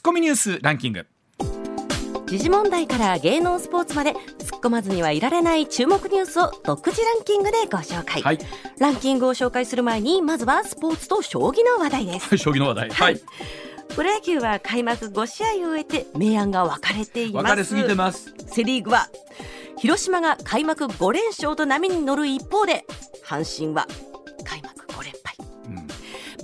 ツッコミニュースランキング。時事問題から芸能スポーツまで突っ込まずにはいられない注目ニュースを独自ランキングでご紹介、はい。ランキングを紹介する前にまずはスポーツと将棋の話題です。将棋の話題。はい。プロ野球は開幕5試合を終えて明暗が分かれています。分かれすぎてます。セ・リーグは広島が開幕5連勝と波に乗る一方で阪神は開幕5連敗うん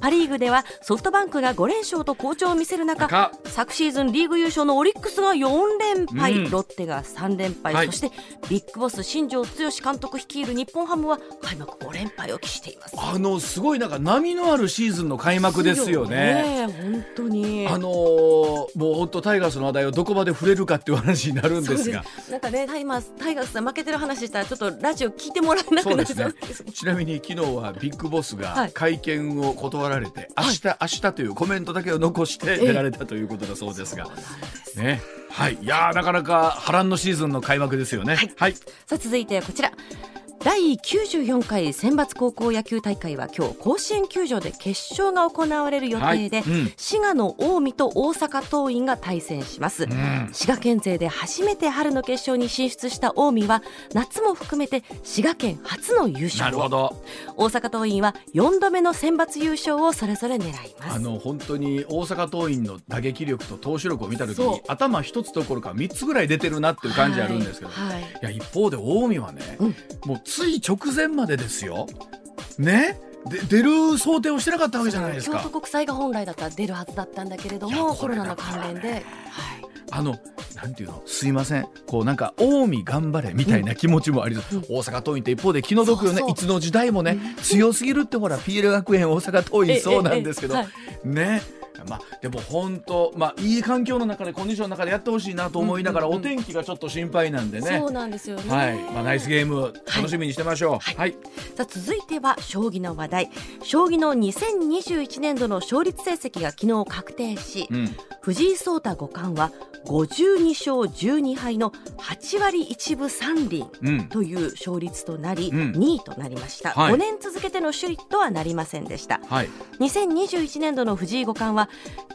パ・リーグではソフトバンクが5連勝と好調を見せる中か昨シーズンリーグ優勝のオリックスが4連敗、うん。ロッテが3連敗、はい。そしてビッグボス新庄剛志監督率いる日本ハムは開幕5連敗を喫しています。あのすごいなんか波のあるシーズンの開幕ですよね。本当に。あのーもう本当タイガースの話題をどこまで触れるかっていう話になるんですが。なんかねタイマースタイガースさん負けてる話したらちょっとラジオ聞いてもらえなくなっちゃう。んですちなみに昨日はビッグボスはい。が会見を断られて、明日、明日というコメントだけを残して出られたということだそうですが、ね。はい。いやーなかなか波乱のシーズンの開幕ですよね。はい、さあ続いてこちら第94回選抜高校野球大会は今日甲子園球場で決勝が行われる予定で、はい。うん。滋賀の近江と大阪桐蔭が対戦します、うん。滋賀県勢で初めて春の決勝に進出した近江は夏も含めて滋賀県初の優な勝。をるほど。大阪桐蔭は4度目の選抜優勝をそれぞれ狙います。あの本当に大阪桐蔭の打撃力と投手力を見た時に頭一つどころか三つぐらい出てるなっていう感じあるんですけど、はいはい。いや一方で近江はね、うん。もうつい直前までですよ。ね？で出る想定をしてなかったわけじゃないですか。京都国際が本来だったら出るはずだったんだけれどもこれだコロナの関連で、はいあのなんていうの？すいません。こうなんか近江頑張れみたいな気持ちもあり、大阪桐蔭って一方で気の毒よね。そうそう。いつの時代もね、強すぎるってほら PL 学園大阪桐蔭そうなんですけど、ええええね？まあでも本当まあいい環境の中でコンディションの中でやってほしいなと思いながら、お天気がちょっと心配なんでね。そうなんですよね。はい。まあナイスゲーム楽しみにしてましょう。はい、さあ続いては将棋の話題。将棋の2021年度の勝率成績が昨日確定し、うん。藤井聡太五冠は52勝12敗の8割1分3厘うん。という勝率となり、うん。2位となりました、はい。5年続けての首位とはなりませんでした。はい。2021年度の藤井五冠は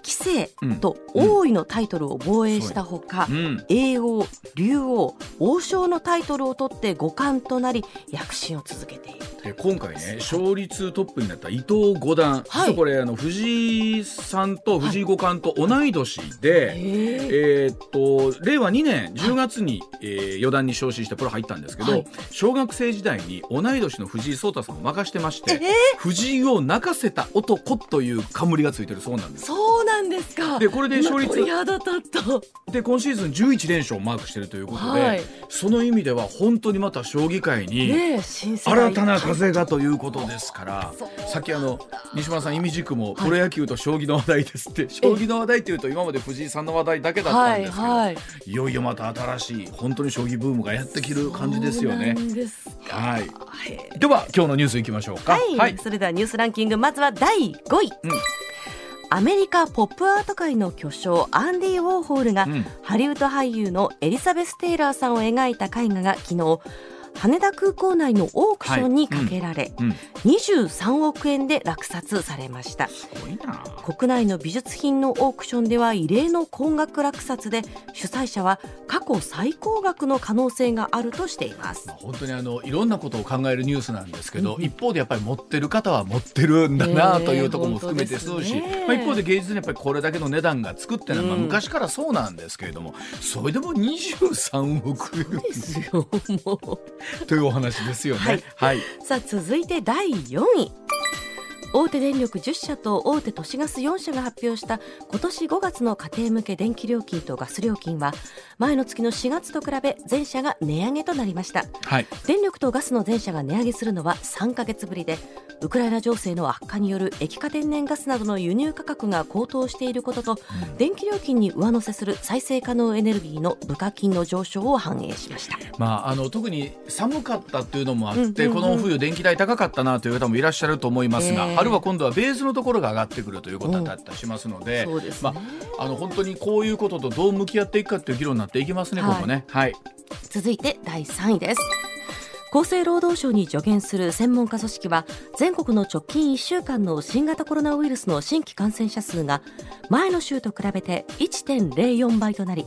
棋聖とうん王位のタイトルを防衛したほか、うん。叡王竜王王将のタイトルを取って五冠となり躍進を続けているで今回ね勝率トップになった伊藤五段、はい。これあの藤井さんと藤井五冠と同い年で、へえーっと令和2年10月に、えー四段に昇進してプロ入ったんですけど、はい。小学生時代に同い年の藤井聡太さんを任してまして、え藤井を泣かせた男という冠がついてるそうなんです。そうなんですか。でこれで勝率で今シーズン11連勝をマークしてるということで、はい。その意味では本当にまた将棋界に、新たな風がということですからそう。なんださっきあの西村さん意味軸もプロ野球と将棋の話題ですって、将棋の話題っていうと今まで藤井さんの話題だけだったはいんですけど、はいい。よいよまた新しい本当に将棋ブームがやってきる感じですよね。はい。では今日のニュースいきましょうか。はい、それではニュースランキングまずは第5位、うんアメリカポップアート界の巨匠アンディ・ウォーホールが、うん。ハリウッド俳優のエリザベス・テイラーさんを描いた絵画が昨日羽田空港内のオークションにかけられ、うん、23億円で落札されました。国内の美術品のオークションでは異例の高額落札で主催者は過去最高額の可能性があるとしています。まあ本当にあのいろんなことを考えるニュースなんですけど、うん一方でやっぱり持ってる方は持ってるんだなというところも含めてそうし、ね。まあ、一方で芸術にやっぱりこれだけの値段がつくっていうのはまあうん昔からそうなんですけれども、それでも23億円。ですよもう というお話ですよね。はい。はい、さあ続いて第4位。大手電力10社と大手都市ガス4社が発表した今年5月の家庭向け電気料金とガス料金は前の月の4月と比べ全社が値上げとなりました。はい、電力とガスの全社が値上げするのは3ヶ月ぶりでウクライナ情勢の悪化による液化天然ガスなどの輸入価格が高騰していることと、電気料金に上乗せする再生可能エネルギーの部下金の上昇を反映しました。まあ、あの特に寒かったっていうのもあって、うんうんうん。この冬電気代高かったなという方もいらっしゃると思いますが、ええ。春は今度はベースのところが上がってくるということだったりしますので、そうですね。まあ、あの本当にこういうこととどう向き合っていくかっていう議論になっていきますね、はい。ここね。はい、続いて第3位です厚生労働省に助言する専門家組織は全国の直近1週間の新型コロナウイルスの新規感染者数が前の週と比べて1.04倍となり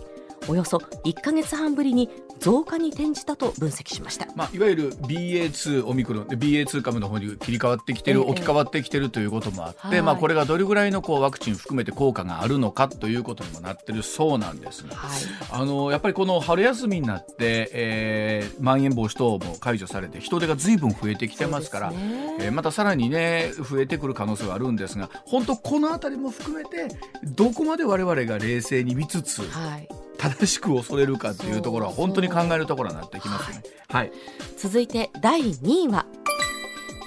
およそ1か月半ぶりに増加に転じたと分析しました、まあ、いわゆる BA.2 オミクロン BA.2 株の方に切り替わってきてる、えー、置き換わってきてるということもあって、はい、まあ、これがどれぐらいのこうワクチン含めて効果があるのかということにもなってるそうなんです。が、はい、あのやっぱりこの春休みになって、えー、まん延防止等も解除されて人手がずいぶん増えてきてますから、ね、えー、またさらにね増えてくる可能性はあるんですが本当この辺りも含めてどこまで我々が冷静に見つつ、はい正しく恐れるかっていうところは本当に考えるところになってきますね。はい、続いて第2位は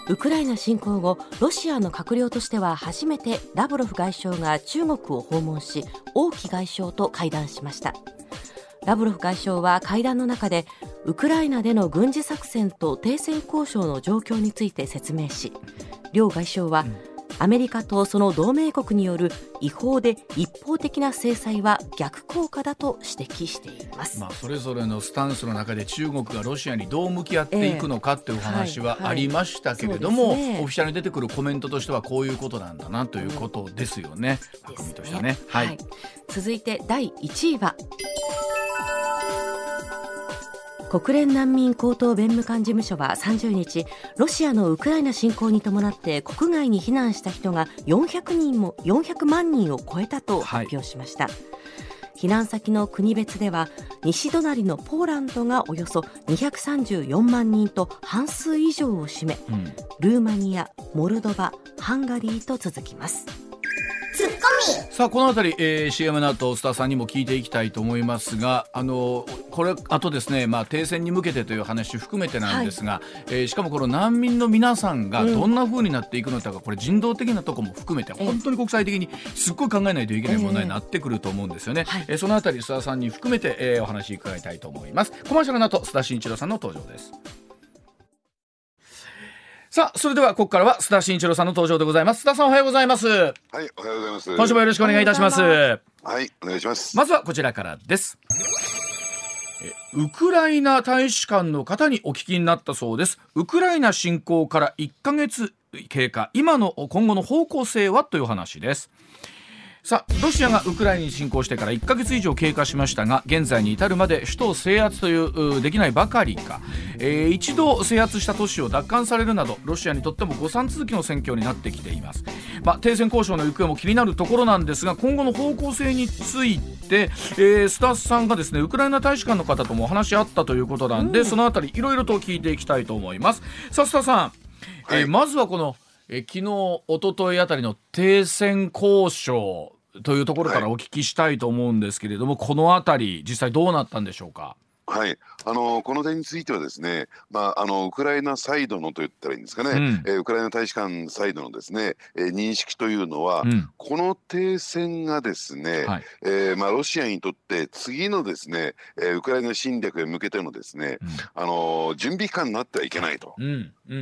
ウクライナ侵攻後ロシアの閣僚としては初めてラブロフ外相が中国を訪問し王毅外相と会談しました。ラブロフ外相は会談の中でウクライナでの軍事作戦と停戦交渉の状況について説明し両外相は、うんアメリカとその同盟国による違法で一方的な制裁は逆効果だと指摘しています、まあ、それぞれのスタンスの中で中国がロシアにどう向き合っていくのかという話はありましたけれども、えーはいはいね、オフィシャルに出てくるコメントとしてはこういうことなんだなということですよね。うん、としてね、はい、続いて第1位は国連難民高等弁務官事務所は30日ロシアのウクライナ侵攻に伴って国外に避難した人が400人も400万人を超えたと発表しました、はい、避難先の国別では西隣のポーランドがおよそ234万人と半数以上を占め、うん、ルーマニアモルドバハンガリーと続きますさあこの辺り、えー、CM の後スターさんにも聞いていきたいと思いますがあのこれあとですね、まあ、停戦に向けてという話含めてなんですが、はい、えー、しかもこの難民の皆さんがどんなふうになっていくのか、うん、これ人道的なところも含めて本当に国際的にすっごい考えないといけない問題になってくると思うんですよね、えー、えー、そのあたり須田さんに含めて、えー、お話伺いたいと思います。コマーシャルの後須田慎一郎さんの登場ですさあ、それではここからは須田慎一郎さんの登場でございます。須田さんおはようございます。はい、おはようございます。今週もよろしくお願いいたします。はい、お願いします。まずはこちらからです。ウクライナ大使館の方にお聞きになったそうです。ウクライナ侵攻から1ヶ月経過、今の今後の方向性はという話です。さあロシアがウクライナに侵攻してから1ヶ月以上経過しましたが現在に至るまで首都制圧というできないばかりか、えー、一度制圧した都市を奪還されるなどロシアにとっても誤算続きの戦況になってきています、まあ、停戦交渉の行方も気になるところなんですが今後の方向性について、えー、スタッフさんがですねウクライナ大使館の方ともお話し合ったということなんで、うん、そのあたりいろいろと聞いていきたいと思います。さあスタさん、はい、えー、まずはこのえ昨日、一昨日あたりの停戦交渉というところからお聞きしたいと思うんですけれども、はい、この辺り実際どうなったんでしょうか？はい、あのこの点についてはですね、まあ、あのウクライナサイドのと言ったらいいんですかね、うん、えー、ウクライナ大使館サイドのですね、えー、認識というのは、うん、この停戦がですね、はい、えー、まあ、ロシアにとって次のですね、えウクライナ侵略へ向けてのですね、うん、あの準備期間になってはいけないと。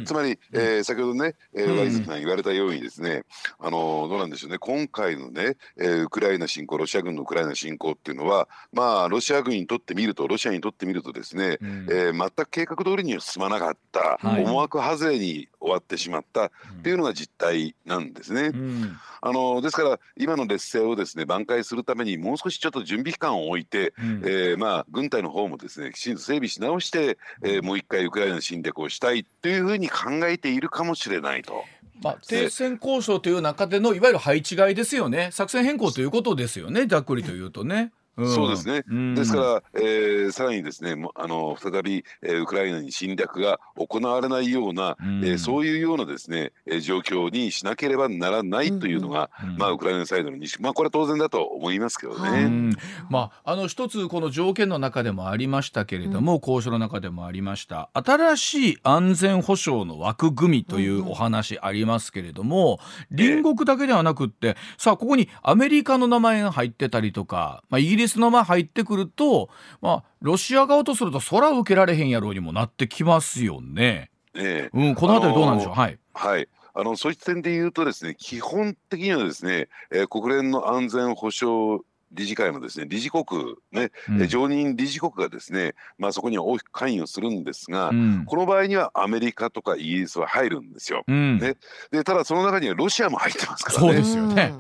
つまり、え先ほどね、えー、ワイズさん言われたようにですね、あのどうなんでしょうね、今回のね、えウクライナ侵攻、ロシア軍のウクライナ侵攻っていうのは、まあ、ロシア軍にとってみると、ロシアにとってってみるとですね、うん、えー、全く計画通りには進まなかった、はい、思惑外れに終わってしまったっていうのが実態なんですね。うん、あのですから今の劣勢をですね挽回するためにもう少しちょっと準備期間を置いて、うん、えー、まあ、軍隊の方もですねきちんと整備し直して、えー、もう一回ウクライナの侵略をしたいというふうに考えているかもしれないと。まあ、停戦交渉という中でのいわゆる配置換えですよね。作戦変更ということですよねざっくりというとね。そうですね、うん、ですから、えー、さらにですねあの再び、えー、ウクライナに侵略が行われないような、うん、えー、そういうようなですね、えー、状況にしなければならないというのが、うん、まあ、ウクライナサイドの認識、まあ、これは当然だと思いますけどね。まあ、あの一つこの条件の中でもありましたけれども、交渉の中でもありました。新しい安全保障の枠組みというお話ありますけれども、隣国だけではなくって、さあここにアメリカの名前が入ってたりとか、まあ、イギリスリスの間入ってくると、まあ、ロシア側とすると空受けられへんやろうにもなってきますよね。ええうん、この辺りどうなんでしょう？はい。はいあのそういった点で言うとですね基本的にはですね、えー、国連の安全保障理事会のですね理事国ね、うん、常任理事国がですね、まあ、そこには大きく関与するんですが、うん、この場合にはアメリカとかイギリスは入るんですよ。うん、ね、でただその中にはロシアも入ってますからね。そうですよね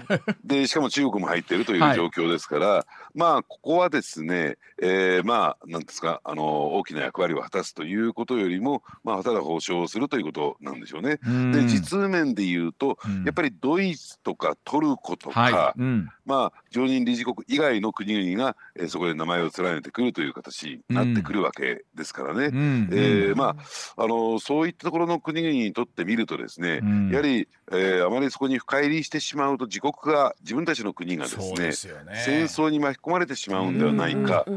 でしかも中国も入っているという状況ですから、はい、まあここはですね、えー、まあなんですかあの大きな役割を果たすということよりも、まあ、ただ保証するということなんでしょうね。で実面で言うと、やっぱりドイツとかトルコとか、はい、まあ常任理事国以外の国々が、えー、そこで名前を連ねてくるという形になってくるわけですからね、うん、えー、まあ、あのそういったところの国々にとってみるとですね、うん、やはり、えー、あまりそこに深入りしてしまうと自国が自分たちの国がですね、ね、戦争に巻き込まれてしまうんではないかと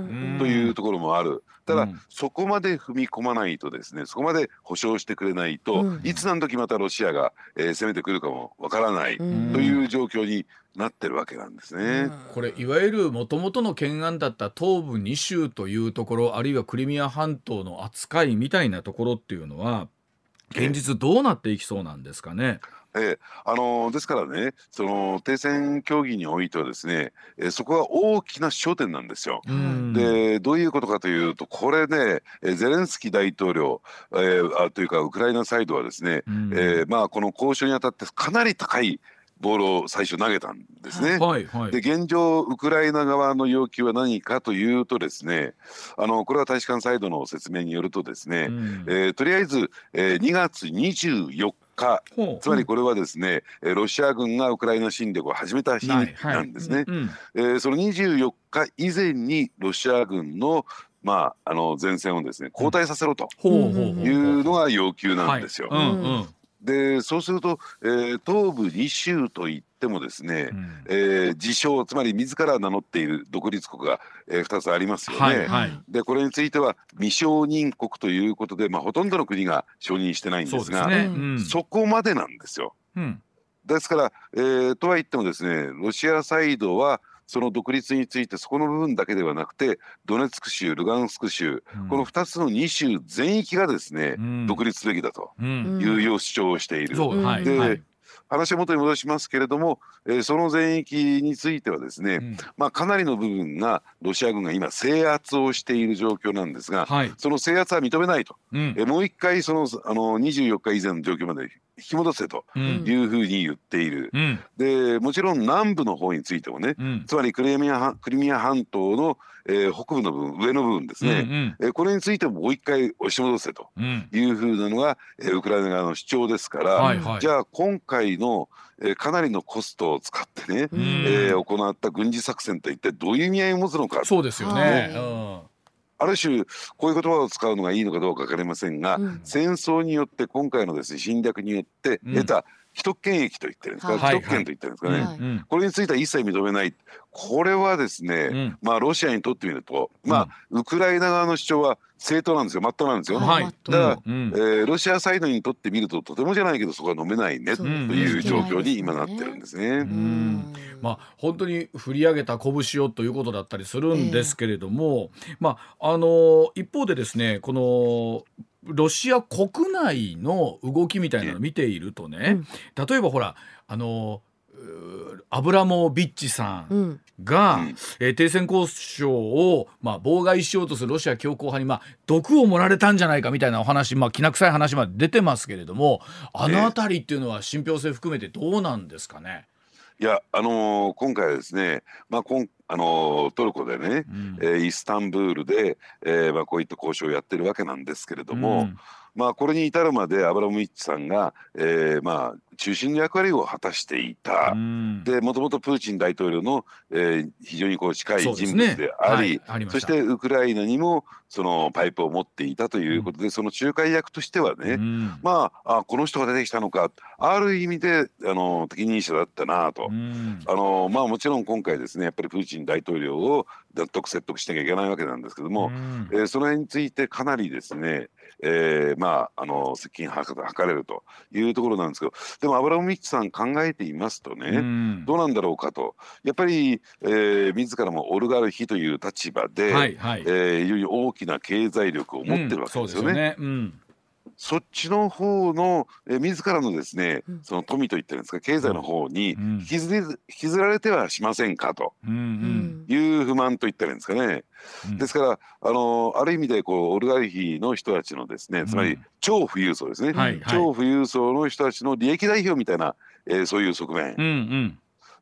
いうところもある。ただ、うん、そこまで踏み込まないとですねそこまで保証してくれないと、うん、いつ何時またロシアが、えー、攻めてくるかもわからないという状況になってるわけなんですね。これいわゆるもともとの懸案だった東部2州というところあるいはクリミア半島の扱いみたいなところっていうのは現実どうなっていきそうなんですかね？えあのですからねその停戦協議においてはですね、えそこが大きな焦点なんですよ。でどういうことかというとこれねゼレンスキー大統領、えー、あというかウクライナサイドはですね、えー、まあ、この交渉にあたってかなり高いボールを最初投げたんですね。はいはい、で現状ウクライナ側の要求は何かというとですねあのこれは大使館サイドの説明によるとですね、うん、えー、とりあえず、えー、2月24日つまりこれはですね、うん、ロシア軍がウクライナ侵略を始めた日なんですね。その24日以前にロシア軍のまあ、あの前線をですね交代させろというのが要求なんですよ。でそうすると、えー、東部2州といってもですね、うん、えー、自称つまり自ら名乗っている独立国が、えー、2つありますよね。はいはい、でこれについては未承認国ということで、まあ、ほとんどの国が承認してないんですがそ、ね。うん、そこまでなんですよ。うん、ですから、えー、とは言ってもですねロシアサイドはその独立についてそこの部分だけではなくてドネツク州ルガンスク州、うん、この2つの2州全域がですね、うん、独立すべきだというよう主張をしている。で、はい。話を元に戻しますけれども、えー、その全域についてはですね、うん、まあ、かなりの部分がロシア軍が今制圧をしている状況なんですが、はい、その制圧は認めないと、うん、えー、もう一回そのあの24日以前の状況まで引き戻せというふうに言っている、うん、でもちろん南部の方についてもね、うん、つまりクリミアクリミア半島の、えー、北部の部分上の部分ですね、うんうん、えー、これについてももう一回押し戻せというふうなのが、えー、ウクライナ側の主張ですから、はいはい、じゃあ今回のえー、かなりのコストを使ってね、えー、行った軍事作戦と一体どういう意味合いを持つのか。そうですよね、はいある種こういう言葉を使うのがいいのかどうか分かりませんが、うん、戦争によって今回のですね侵略によって得た既得権益と言ってるんですか、既得権と言ってるんですかね、はい。はい、これについては一切認めない。これはですね、うん、まあロシアにとってみると、まあウクライナ側の主張は正当なんですよ。真っ当なんですよ、はい、だから、うん、えー、ロシアサイドにとってみるととてもじゃないけどそこは飲めないねという状況に今なってるんですね。まあ本当に振り上げた拳をということだったりするんですけれども、えー、まああの一方でですねこのロシア国内の動きみたいなのを見ているとね、うん、例えばほらあのアブラモビッチさんが、うん、えー、停戦交渉を、まあ、妨害しようとするロシア強硬派に、まあ、毒を盛られたんじゃないかみたいなお話、まあ、きな臭い話まで出てますけれどもあの辺りっていうのは信憑性含めてどうなんですかね？いやあのー、今回はですね、まあ、こんあのー、トルコでね、うん、えー、イスタンブールで、えーまあ、こういった交渉をやってるわけなんですけれども、うん、まあ、これに至るまでアブラモビッチさんが、えーまあ、中心の役割を果たしていた、でもともとプーチン大統領の、えー、非常にこう近い人物でありそ、ねはい、そしてウクライナにもそのパイプを持っていたということで、うん、その仲介役としてはね、まああこの人が出てきたのかある意味であの適任者だったなと、あのまあ、もちろん今回ですねやっぱりプーチン大統領を納得説得しなきゃいけないわけなんですけども、えー、その辺についてかなりですねえー、まああの接近図れるというところなんですけどでもアブラモビッチさん考えていますとね、うん、どうなんだろうかと。やっぱり、えー、自らもオルガルヒという立場で、はいはい、えー、より大きな経済力を持ってるわけですよね。うんそっちの方の、えー、自らのですね、うん、その富といってるんですか経済の方に引きずり、引きずられてはしませんかと。いう不満といったらいいんですかね。うん、ですからあのある意味でこうオルガルヒの人たちのですねつまり超富裕層ですね、はいはい、超富裕層の人たちの利益代表みたいな、えー、そういう側面。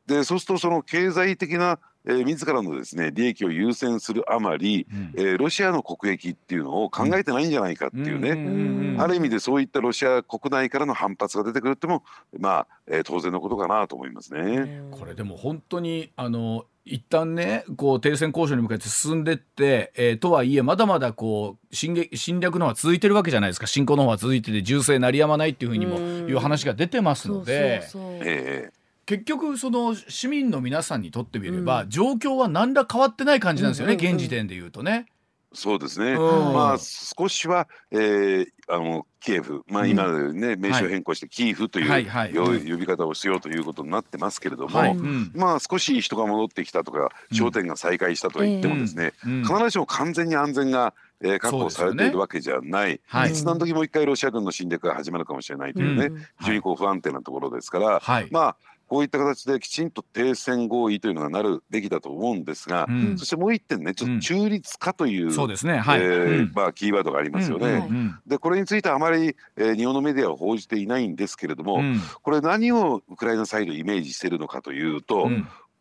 でそうするとその経済的なえー、自らのですね利益を優先するあまり、うん、えー、ロシアの国益っていうのを考えてないんじゃないかっていうね、うん、ある意味でそういったロシア国内からの反発が出てくるってもまあ、えー、当然のことかなと思いますね。これでも本当にあの一旦ねこう停戦交渉に向けて進んでって、えー、とはいえまだまだこう侵撃侵略の方は続いてるわけじゃないですか。侵攻の方は続いてて銃声鳴りやまないっていうふうにもいう話が出てますので。えー結局その市民の皆さんにとってみれば、うん、状況は何ら変わってない感じなんですよね、うんうんうん、現時点で言うとね。そうですね、うん、まあ少しは、えー、あのキエフ、まあ、今ね、うん、名称変更してキーフという、はいはい。はい、呼び方をしようということになってますけれども、はい、まあ少し人が戻ってきたとか商店が再開したと言ってもですね、必ずしも完全に安全がえー、確保されているわけじゃない、ねはい、いつ何時もう一回ロシア軍の侵略が始まるかもしれないというね、うん、非常にこう不安定なところですから、はい、まあこういった形できちんと停戦合意というのがなるべきだと思うんですが、うん、そしてもう一点ねちょっと中立化という、そうですね、はい。えまあ、キーワードがありますよね。うん、でこれについてはあまり、えー、日本のメディアは報じていないんですけれども、うん、これ何をウクライナサイドイメージしているのかというと、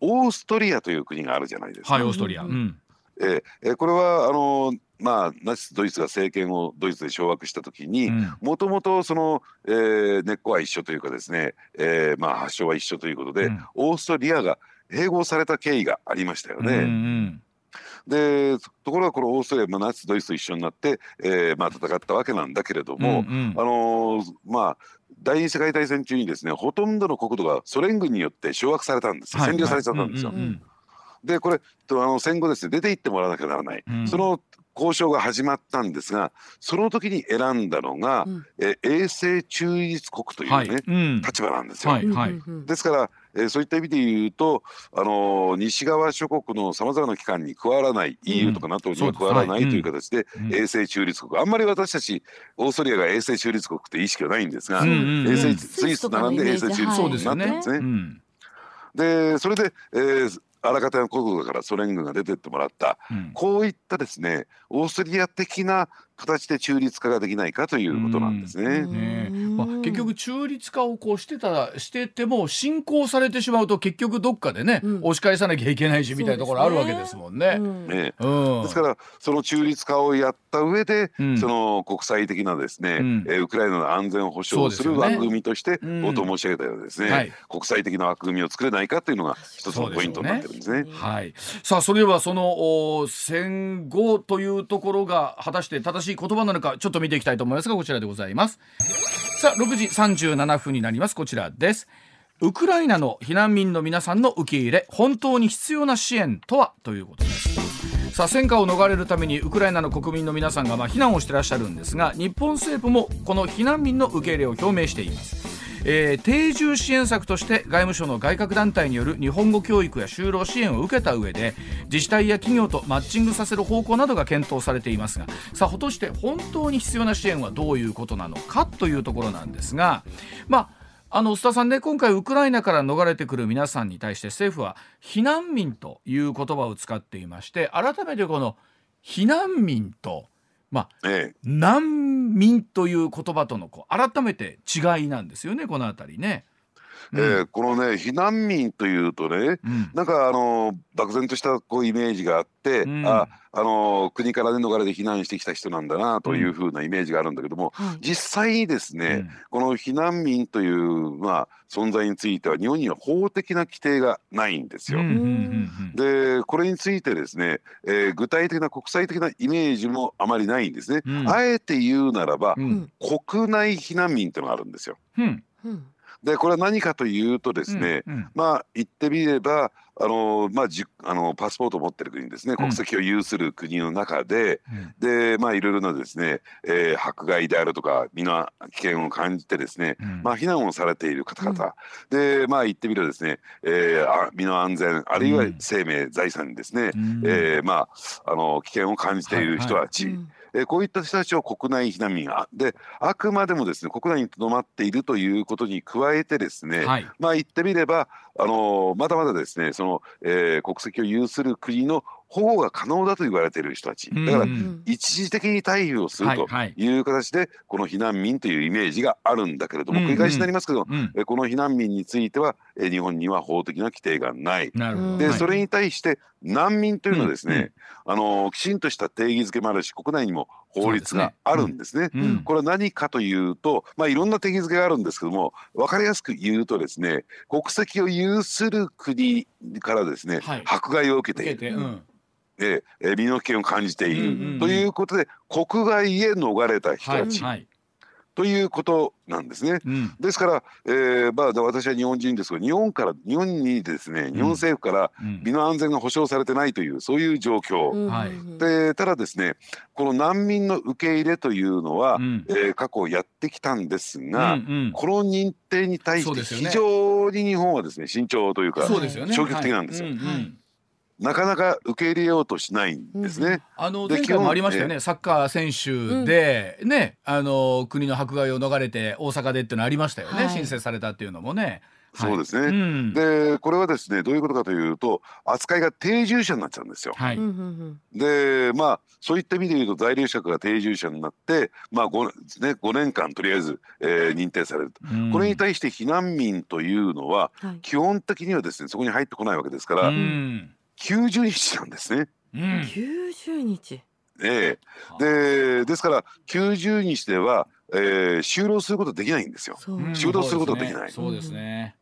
オーストリアという国があるじゃないですか。はい、オーストリア、うん。えー、これはあのまあ、ナチス・ドイツが政権をドイツで掌握した時にもともとその、えー、根っこは一緒というかですね、えーまあ、発祥は一緒ということで、うん、オーストリアが併合された経緯がありましたよね。うんうん。でところがこのオーストリア、まあ、ナチス・ドイツと一緒になって、えーまあ、戦ったわけなんだけれども、うんうん、あのー、まあ第二次世界大戦中にですねほとんどの国土がソ連軍によって掌握されたんです、占領されちゃったんですよ。でこれあの戦後ですね出て行ってもらわなきゃならない、うん、その交渉が始まったんですがその時に選んだのが、うん、え永世中立国というね、はい。うん、立場なんですよ。はいはい、ですから、えー、そういった意味で言うと、あのー、西側諸国のさまざまな機関に加わらない、うん、EU とか NATO には加わらないという形で、永世中立国。あんまり私たちオーストリアが永世中立国って意識はないんですが、永世スイスと並んで永世中立国になってるんですね。でそれで、えー、あらかたの国土からソ連軍が出てってもらった、うん、こういったですねオーストリア的な形で中立化ができないかということなんですね。ねまあ、結局中立化をこうしてたしてても侵攻されてしまうと結局どっかでね、うん、押し返さなきゃいけないしみたいなところあるわけですもんね。ね。ですからその中立化をやった上で、うん、その国際的なですね、うん、えウクライナの安全を保障する枠組みとして、冒頭申し上げたようですね、はい、国際的な枠組みを作れないかというのが一つのポイントになってるんですね。すねはい。さあそれではその戦後というところが果たして正しい言葉なのかちょっと見ていきたいと思いますがこちらでございます。さあ6時37分になります。こちらです。ウクライナの避難民の皆さんの受け入れ本当に必要な支援とは？ということです。さあ戦火を逃れるためにウクライナの国民の皆さんがまあ避難をしてらっしゃるんですが日本政府もこの避難民の受け入れを表明しています。えー、定住支援策として外務省の外郭団体による日本語教育や就労支援を受けた上で自治体や企業とマッチングさせる方向などが検討されていますがさあ果たして本当に必要な支援はどういうことなのかというところなんですがまああの須田さんね今回ウクライナから逃れてくる皆さんに対して政府は避難民という言葉を使っていまして改めてこの避難民とまあ、ええ、難民という言葉とのこう改めて違いなんですよねこの辺りね。えー、このね避難民というとね、うん、なんかあの漠然としたこうイメージがあって、うん、ああの国からね逃れて避難してきた人なんだなというふうなイメージがあるんだけども、うん、実際にですね、うん、この避難民という、まあ、存在については日本には法的な規定がないんですよ。でこれについてですね、えー、具体的な国際的なイメージもあまりないんですね。あえて言うならば、国内避難民っていうのがあるんですよ。うんでこれは何かというとですね、うんうん、まあ言ってみればあのまあ、じあのパスポートを持ってる国ですね。国籍を有する国の中で、うん、でまあいろいろなですね、えー、迫害であるとか身の危険を感じてですね、うん、まあ避難をされている方々、うん、でまあ言ってみればですね、えー、身の安全あるいは生命、財産にですね、えー、まああの危険を感じている人たち、はいはいえー、こういった人たちを国内避難民であくまでもですね国内にとどまっているということに加えてですね、はい、まあ言ってみればあのまだまだですねその、えー、国籍を有する国の保護が可能だと言われている人たち。だから一時的に退避をするという形でこの避難民というイメージがあるんだけれども繰り返しになりますけどこの避難民については日本には法的な規定がない。でそれに対して難民というのはですねあのきちんとした定義づけもあるし国内にも法律があるんですね。これは何かというとまあいろんな定義づけがあるんですけども分かりやすく言うとですね国籍を有する国からですね、迫害を受けている。えー、身の危険を感じている、ということで国外へ逃れた人たち、はいということなんですね。うん、ですから、えーまあ、私は日本人ですが日本から日本にですね、日本政府から身の安全が保障されてないというそういう状況、うん、でただですねこの難民の受け入れというのは、うん、えー、過去やってきたんですが、うんうん、この認定に対して非常に日本はですね慎重というか消極的なんですよ。なかなか受け入れようとしないんですね。うん、あの前回もありましたよね、サッカー選手で、うん、ね、あの国の迫害を逃れて大阪でっていうのありましたよね、はい、申請されたっていうのもね。そうですね、はいうん、でこれはですねどういうことかというと扱いが定住者になっちゃうんですよ。はい、でまあそういった意味で言うと在留者が定住者になってまあ 5, ね、5年間とりあえず、えー、認定されると、うん、これに対して避難民というのは、はい、基本的にはですねそこに入ってこないわけですから、うん、90日なんですね。うん、90日ええでですから90日では、えー、就労することできないんですよ。就労することできない。そうですね。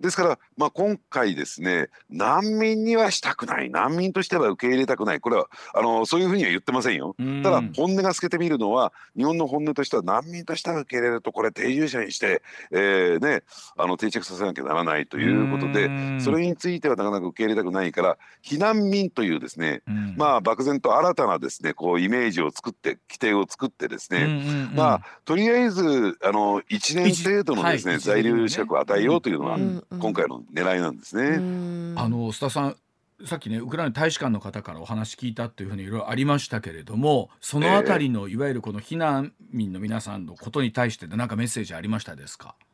ですから、まあ、今回ですね難民にはしたくない難民としては受け入れたくない。これはあのそういうふうには言ってませんよ。ただ本音が透けてみるのは日本の本音としては難民としては受け入れるとこれ定住者にして、えーね、あの定着させなきゃならないということでそれについてはなかなか受け入れたくないから避難民というですねまあ漠然と新たなですねこうイメージを作って規定を作ってですねまあとりあえずあの1年程度のですね、はい、在留資格を与えようというのは、今回の狙いなんですね。あの須田さんさっきねウクライナ大使館の方からお話聞いたっていうふうにいろいろありましたけれどもそのあたりの、いわゆるこの避難民の皆さんのことに対して何かメッセージありましたですか？え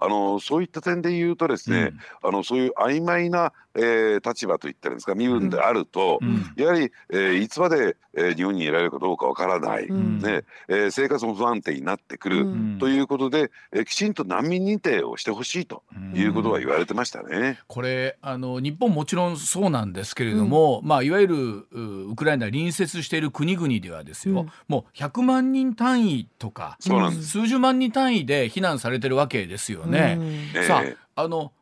あのそういった点で言うとですね、うん、あのそういう曖昧な、えー、立場といったらですか身分であると、うん、やはり、えー、いつまで、えー、日本にいられるかどうかわからない、うん、ねえー、生活も不安定になってくる、ということで、えー、きちんと難民認定をしてほしいということは言われてましたね。これあの日本もちろんそうなんですけれども、まあ、いわゆるウクライナ隣接している国々ではですよ、もう100万人単位とか数十万人単位で避難されてるわけですよね。さああの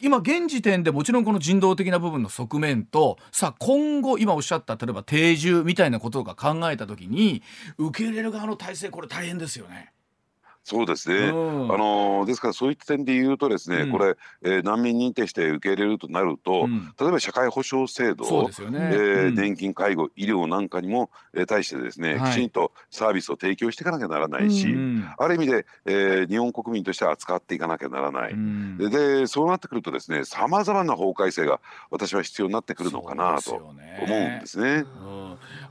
今現時点でもちろんこの人道的な部分の側面とさあ今後今おっしゃった例えば定住みたいなことが考えた時に受け入れる側の体制これ大変ですよね。そうですね、うん、あのですからそういった点で言うとですね、うん、これ、えー、難民認定して受け入れるとなると、うん、例えば社会保障制度、そうですよね。えー、年金介護医療なんかにも、えー、対してですね、はい、きちんとサービスを提供していかなきゃならないし、ある意味で、えー、日本国民としては扱っていかなきゃならない、ででそうなってくるとですねさまざまな法改正が私は必要になってくるのかなと思うんですね。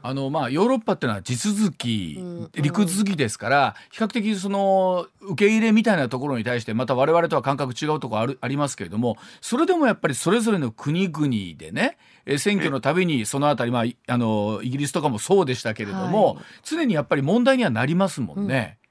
あのまあヨーロッパっていうのは地続き、陸続きですから比較的その受け入れみたいなところに対してまた我々とは感覚違うところあるありますけれどもそれでもやっぱりそれぞれの国々でね選挙のたびにそのあたり、まあ、あのイギリスとかもそうでしたけれども、はい、常にやっぱり問題にはなりますもんね。うん。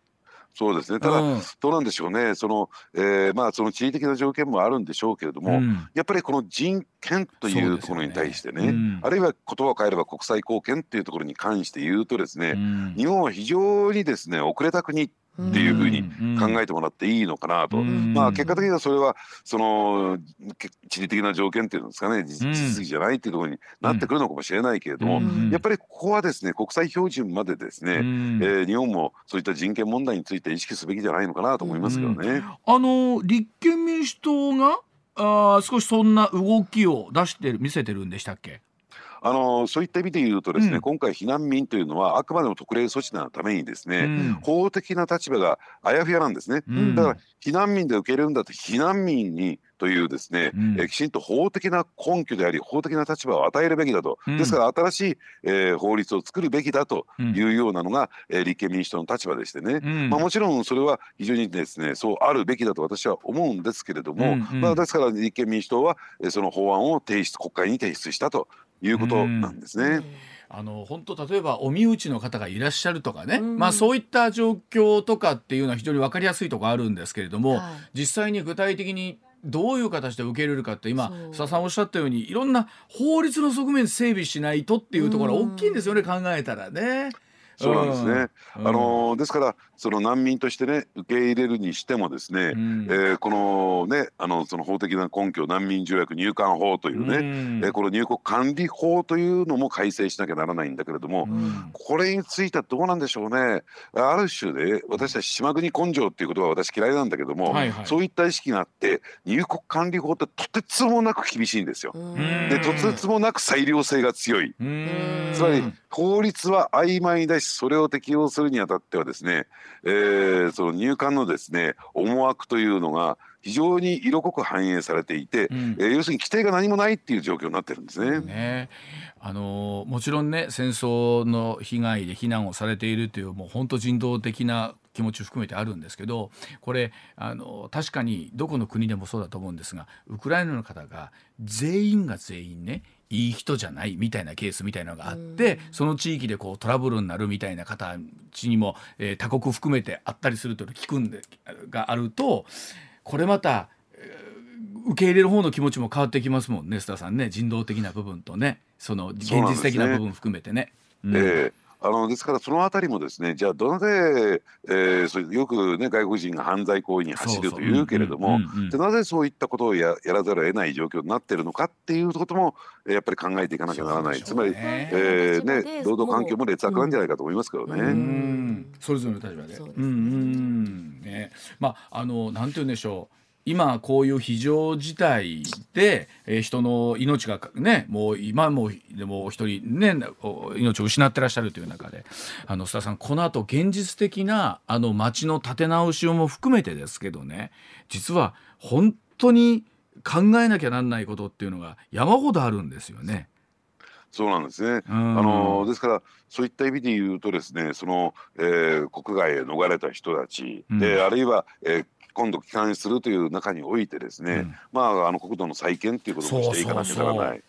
そうですね。ただ、うん、どうなんでしょうね。その、えー、まあその地理的な条件もあるんでしょうけれども、うん、やっぱりこの人権というところに対してね、ね。うん、あるいは言葉を変えれば国際貢献っていうところに関して言うとですね、日本は非常にですね遅れた国っていうふうに考えてもらっていいのかなと、まあ結果的にはそれはその地理的な条件っていうんですかね。実質じゃないっていうところになってくるのかもしれないけれども、やっぱりここはですね国際標準までですね、えー、日本もそういった人権問題について意識すべきじゃないのかなと思いますけどね。あの立憲民主党があ少しそんな動きを出して見せてるんでしたっけ？あのそういった意味で言うとですね、うん、今回避難民というのはあくまでも特例措置のためにですね、うん、法的な立場があやふやなんですね、うん、だから避難民で受け入れるんだと避難民にというですね、うん、えきちんと法的な根拠であり法的な立場を与えるべきだと、うん、ですから新しい、えー、法律を作るべきだというようなのが、うん、えー、立憲民主党の立場でしてね、まあ、もちろんそれは非常にですねそうあるべきだと私は思うんですけれども、まあ、ですから立憲民主党は、えー、その法案を提出国会に提出したということなんですね。あの本当例えばお身内の方がいらっしゃるとかね、うん、まあ、そういった状況とかっていうのは非常に分かりやすいところあるんですけれども、はい、実際に具体的にどういう形で受け入れるかって今須田さんおっしゃったようにいろんな法律の側面整備しないとっていうところは大きいんですよね、考えたらね。そうなんですね。うん、あのですからその難民としてね受け入れるにしてもですね、うん、えー、このねあのその法的な根拠難民条約入管法というね、うん、えー、この入国管理法というのも改正しなきゃならないんだけれども、うん、これについてはどうなんでしょうね。ある種で私たち島国根性っていうことは私嫌いなんだけども、はいはい、そういった意識があって入国管理法ってとてつもなく厳しいんですよ。でとてつもなく裁量性が強い。つまり法律は曖昧だしそれを適用するにあたってはですね、えー、その入管のですね思惑というのが非常に色濃く反映されていて、うん、えー、要するに規定が何もないっていう状況になってるんですね。ねあのもちろんね戦争の被害で避難をされているというもう本当人道的な気持ち含めてあるんですけどこれあの確かにどこの国でもそうだと思うんですがウクライナの方が全員が全員ねいい人じゃないみたいなケースみたいなのがあってその地域でこうトラブルになるみたいな方にも、えー、他国含めてあったりすると聞くんでがあるとこれまた受け入れる方の気持ちも変わってきますもんね須田さんね。人道的な部分とね。その現実的な部分含めてね。うん、えーあのですからそのあたりもですねじゃあどなぜ、えー、そよくね外国人が犯罪行為に走るというけれどもでなぜそういったことをややらざるを得ない状況になっているのかっていうこともやっぱり考えていかなきゃならない、ね、つまり、えー、ね労働環境も劣悪なんじゃないかと思いますけどね。うん。それぞれの立場で。ううんうん。ね。まああのなんて言うんでしょう今こういう非常事態で、えー、人の命がねもう今もでも一人ね命を失ってらっしゃるという中であの須田さんこの後現実的なあの町の立て直しをも含めてですけどね実は本当に考えなきゃなんないことっていうのが山ほどあるんですよね。そうなんですね。あのですからそういった意味で言うとですね、その、えー、国外へ逃れた人たちで、うん、あるいは、えー、今度帰還するという中においてですね、うん、まああの国土の再建ということもしていかなきゃならない。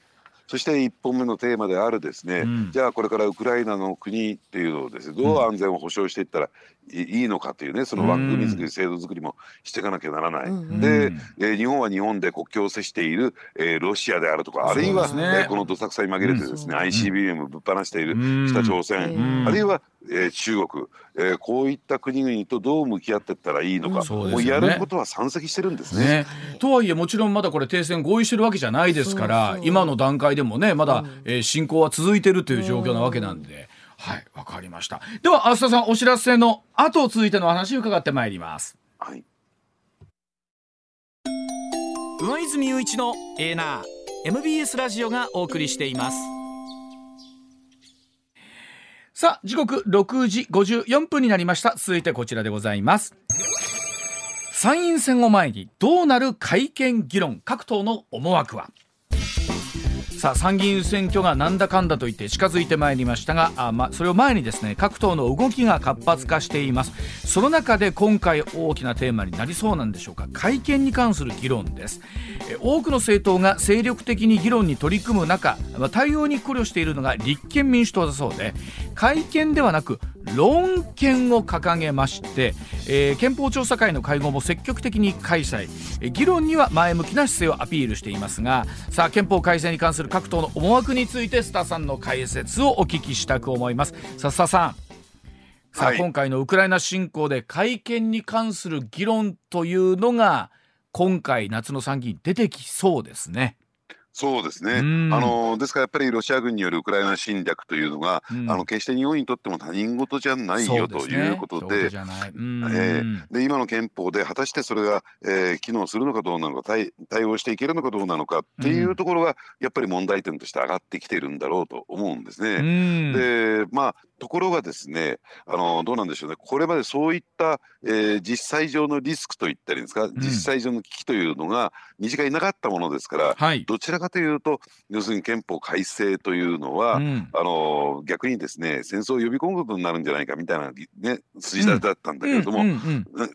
そして1本目のテーマであるですね、うん、じゃあこれからウクライナの国っていうのをですねどう安全を保障していったらいいのかというねその枠組み作り、制度作りもしていかなきゃならない。うん、で、えー、日本は日本で国境を接している、えー、ロシアであるとかあるいは、ねえー、このどさくさに紛れてですね、うん、ICBM ぶっ放している北朝鮮、あるいは、えー、中国、えー、こういった国々とどう向き合っていったらいいのか、うん、もうやることは山積してるんですね、ね、とはいえもちろんまだこれ停戦合意してるわけじゃないですから今の段階でもねまだ、うん、えー、侵攻は続いてるという状況なわけなんで。はいわかりました。では浅田さんお知らせの後続いての話を伺ってまいります。はい。上泉雄一のエーナー MBS ラジオがお送りしていますさあ時刻6時54分になりました。続いてこちらでございます。参院選を前にどうなる改憲議論各党の思惑は？さあ参議院選挙がなんだかんだと言って近づいてまいりましたがあ、ま、それを前にですね各党の動きが活発化しています。その中で今回大きなテーマになりそうなんでしょうか。改憲に関する議論です。多くの政党が精力的に議論に取り組む中対応に考慮しているのが立憲民主党だそうで改憲ではなく論憲を掲げまして、えー、憲法調査会の会合も積極的に開催。議論には前向きな姿勢をアピールしていますがさあ憲法改正に関する各党の思惑について須田さんの解説をお聞きしたく思います。さあ須田さんさあ、はい、今回のウクライナ侵攻で改憲に関する議論というのが今回夏の参議院出てきそうですね。そうですね、あのですからやっぱりロシア軍によるウクライナ侵略というのが、うん、あの決して日本にとっても他人事じゃないよ、ということでで、えで今の憲法で果たしてそれが、えー、機能するのかどうなのか対対応していけるのかどうなのかっていうところが、やっぱり問題点として上がってきているんだろうと思うんですね。でまあところがですねあのどうなんでしょうね。これまでそういった、えー、実際上のリスクといったりですか、実際上の危機というのが身近になかったものですから、はい、どちらかというと要するに憲法改正というのは、うん、あの逆にですね戦争を呼び込むことになるんじゃないかみたいな、ね、筋立てだったんだけれども、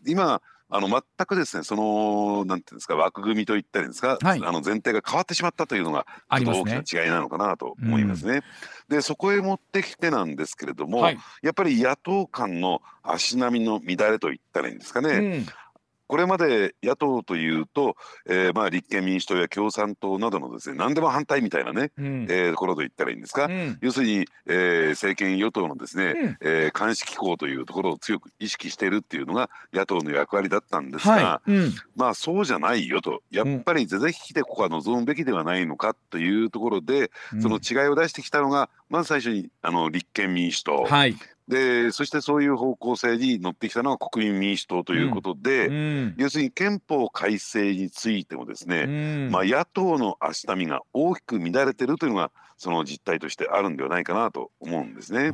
今あの全くですねそのなんていうんですか枠組みといったりですか、はい、あの前提が変わってしまったというのがちょっと大きな違いなのかなと思いますね。うん、でそこへ持ってきてなんですけれども、はい、やっぱり野党間の足並みの乱れといったらいいんですかね。うんこれまで野党というと、えー、まあ立憲民主党や共産党などのですね何でも反対みたいなね、うん、えー、ところと言ったらいいんですか、うん、要するに、えー、政権与党のですね、うん、えー、監視機構というところを強く意識しているっていうのが野党の役割だったんですが、はい。うん、まあそうじゃないよと。やっぱり是々非でここは望むべきではないのかというところで、その違いを出してきたのがまず最初にあの立憲民主党。はいでそしてそういう方向性に乗ってきたのは国民民主党ということで、うん。うん、要するに憲法改正についてもですね、うん、まあ、野党の足並みが大きく乱れてるというのがその実態としてあるんではないかなと思うんですね。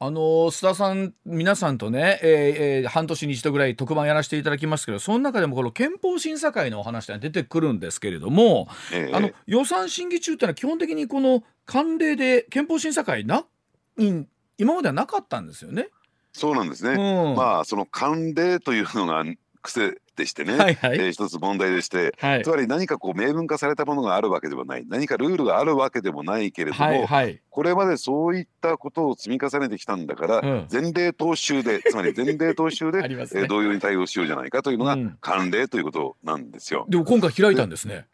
あの須田さん皆さんとね、えーえー、半年に一度ぐらい特番やらせていただきますけどその中でもこの憲法審査会のお話が出てくるんですけれども、えー、あの予算審議中ってのは基本的にこの慣例で憲法審査会な今まではなかったんですよね。そうなんですね。うん、まあその慣例というのが癖でしてね、はいはい、えー、一つ問題でして、はい、つまり何かこう明文化されたものがあるわけではない。何かルールがあるわけでもないけれども、はいはい、これまでそういったことを積み重ねてきたんだから、うん、前例踏襲で つまり前例踏襲で、ね。えー、同様に対応しようじゃないかというのが慣例ということなんですよ。でも今回開いたんですね。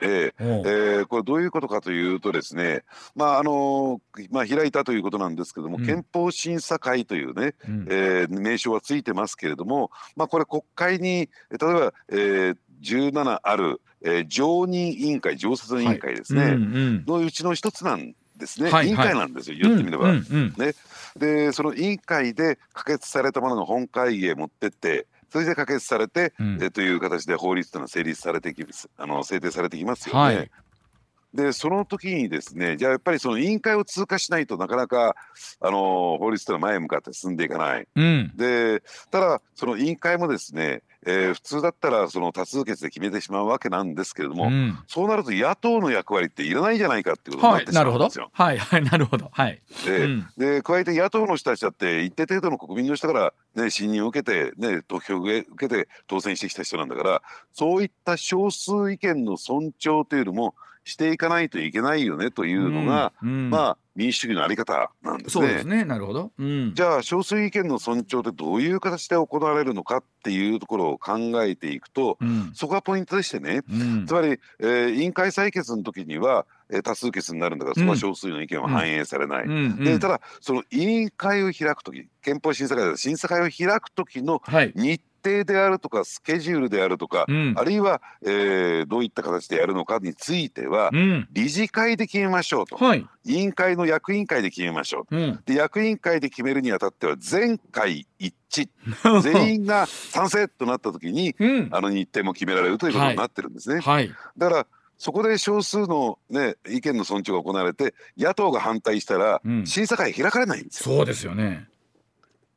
えーえー、これどういうことかというとですね、まああのまあ、開いたということなんですけども、うん、憲法審査会というね、うん、えー、名称はついてますけれども、まあ、これ国会に例えば、えー、17ある、えー、常任委員会常設委員会ですね、はい。うんうん、のうちの一つなんですね、はい、委員会なんですよ、言ってみれば。うんうんうん、ね、でその委員会で可決されたものが本会議へ持ってってそれで可決されて、うん、えという形で法律というのは成立されてきあの制定されてきますよね。はい、でその時にですねじゃあやっぱりその委員会を通過しないとなかなかあの法律というのは前へ向かって進んでいかない。うん、でただその委員会もですねえー、普通だったらその多数決で決めてしまうわけなんですけれども、うん、そうなると野党の役割っていらないじゃないかっていうことになってしまうんですよ。はい、はい、なるほど。はい。でうん、で加えて野党の人たちだって一定程度の国民の人から、ね、信任を受けて、ね、投票を受けて当選してきた人なんだからそういった少数意見の尊重というのもしていかないといけないよねというのが、うん、まあ民主主義のあり方なんですね。そうですね。なるほど、うん、じゃあ少数意見の尊重ってどういう形で行われるのかっていうところを考えていくと、うん、そこがポイントでしてね、うん、つまり、えー、委員会採決の時には多数決になるんだからそこは少数の意見は反映されない、でただその委員会を開く時憲法審査会で審査会を開く時の日程であるとかスケジュールであるとか、うん、あるいは、えー、どういった形でやるのかについては、うん、理事会で決めましょうと、はい、委員会の役員会で決めましょう、うん、で役員会で決めるにあたっては全会一致。全員が賛成となった時に、あの日程も決められるということになってるんですね。はい、だからそこで少数の、ね、意見の尊重が行われて野党が反対したら、審査会開かれないんですよ。そうですよね。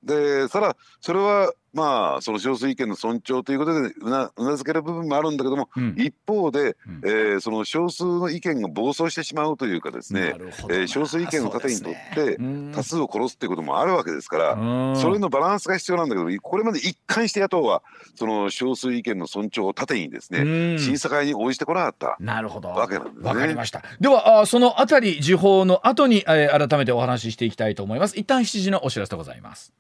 でただそれはまあその少数意見の尊重ということでうなうなずける部分もあるんだけども、うん、一方で、うん、えー、その少数の意見が暴走してしまうというかですね、えー、少数意見の盾にとって多数を殺すっていうこともあるわけですからそれのバランスが必要なんだけどこれまで一貫して野党はその少数意見の尊重を盾にですね審査会に応じてこなかったなるほど。わけなんですね。わかりました。ではあそのあたり時報の後に、えー、改めてお話ししていきたいと思います。一旦7時のお知らせでございます。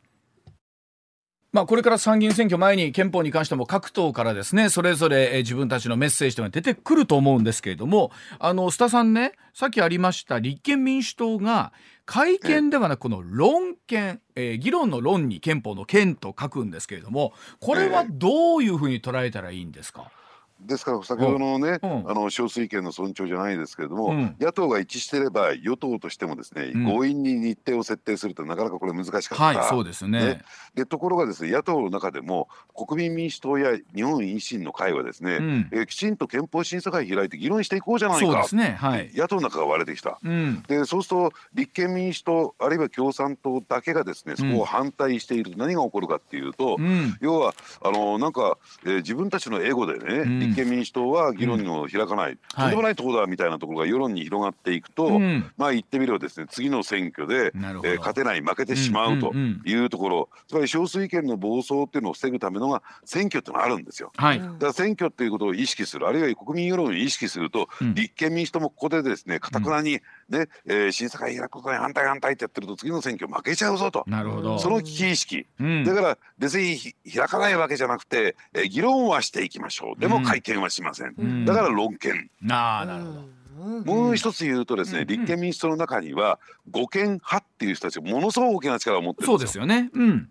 まあ、これから参議院選挙前に憲法に関しても各党からですねそれぞれ自分たちのメッセージというのが出てくると思うんですけれどもあの須田さんねさっきありました立憲民主党が会見ではなくこの論憲、えー、議論の論に憲法の憲と書くんですけれどもこれはどういうふうに捉えたらいいんですか、ですから先ほどのね、あの少数意見の尊重じゃないですけれども、うん、野党が一致してれば与党としてもですね、うん、強引に日程を設定するとなかなかこれ難しかった。はい、そうですね。ねでところがですね野党の中でも国民民主党や日本維新の会はですね、うん、えきちんと憲法審査会開いて議論していこうじゃないか。そうですね。はい。野党の中が割れてきた。うん、でそうすると立憲民主党あるいは共産党だけがですねそこを反対していると何が起こるかっていうと、要はあのなんか、えー、自分たちのエゴでね、立憲民主党は議論を開かない、とんでもないところだみたいなところが世論に広がっていくと、まあ言ってみればですね次の選挙で、えー、勝てない負けてしまうというところ、つまり少数意見の暴走っていうのを防ぐためのが選挙っていうのがあるんですよ。はい、だから選挙っていうことを意識する。あるいは国民世論を意識すると、立憲民主党もここでですねかたくなにね、えー、審査会開くことに反対反対ってやってると次の選挙負けちゃうぞと。なるほど。その危機意識、うん、だから別に開かないわけじゃなくて、えー、議論はしていきましょう。でも会見はしません、うん、だから論憲。あなるほど。もう一つ言うとですね、立憲民主党の中には護憲派っていう人たちものすごく大きな力を持ってるんですよ。そうですよね。うん。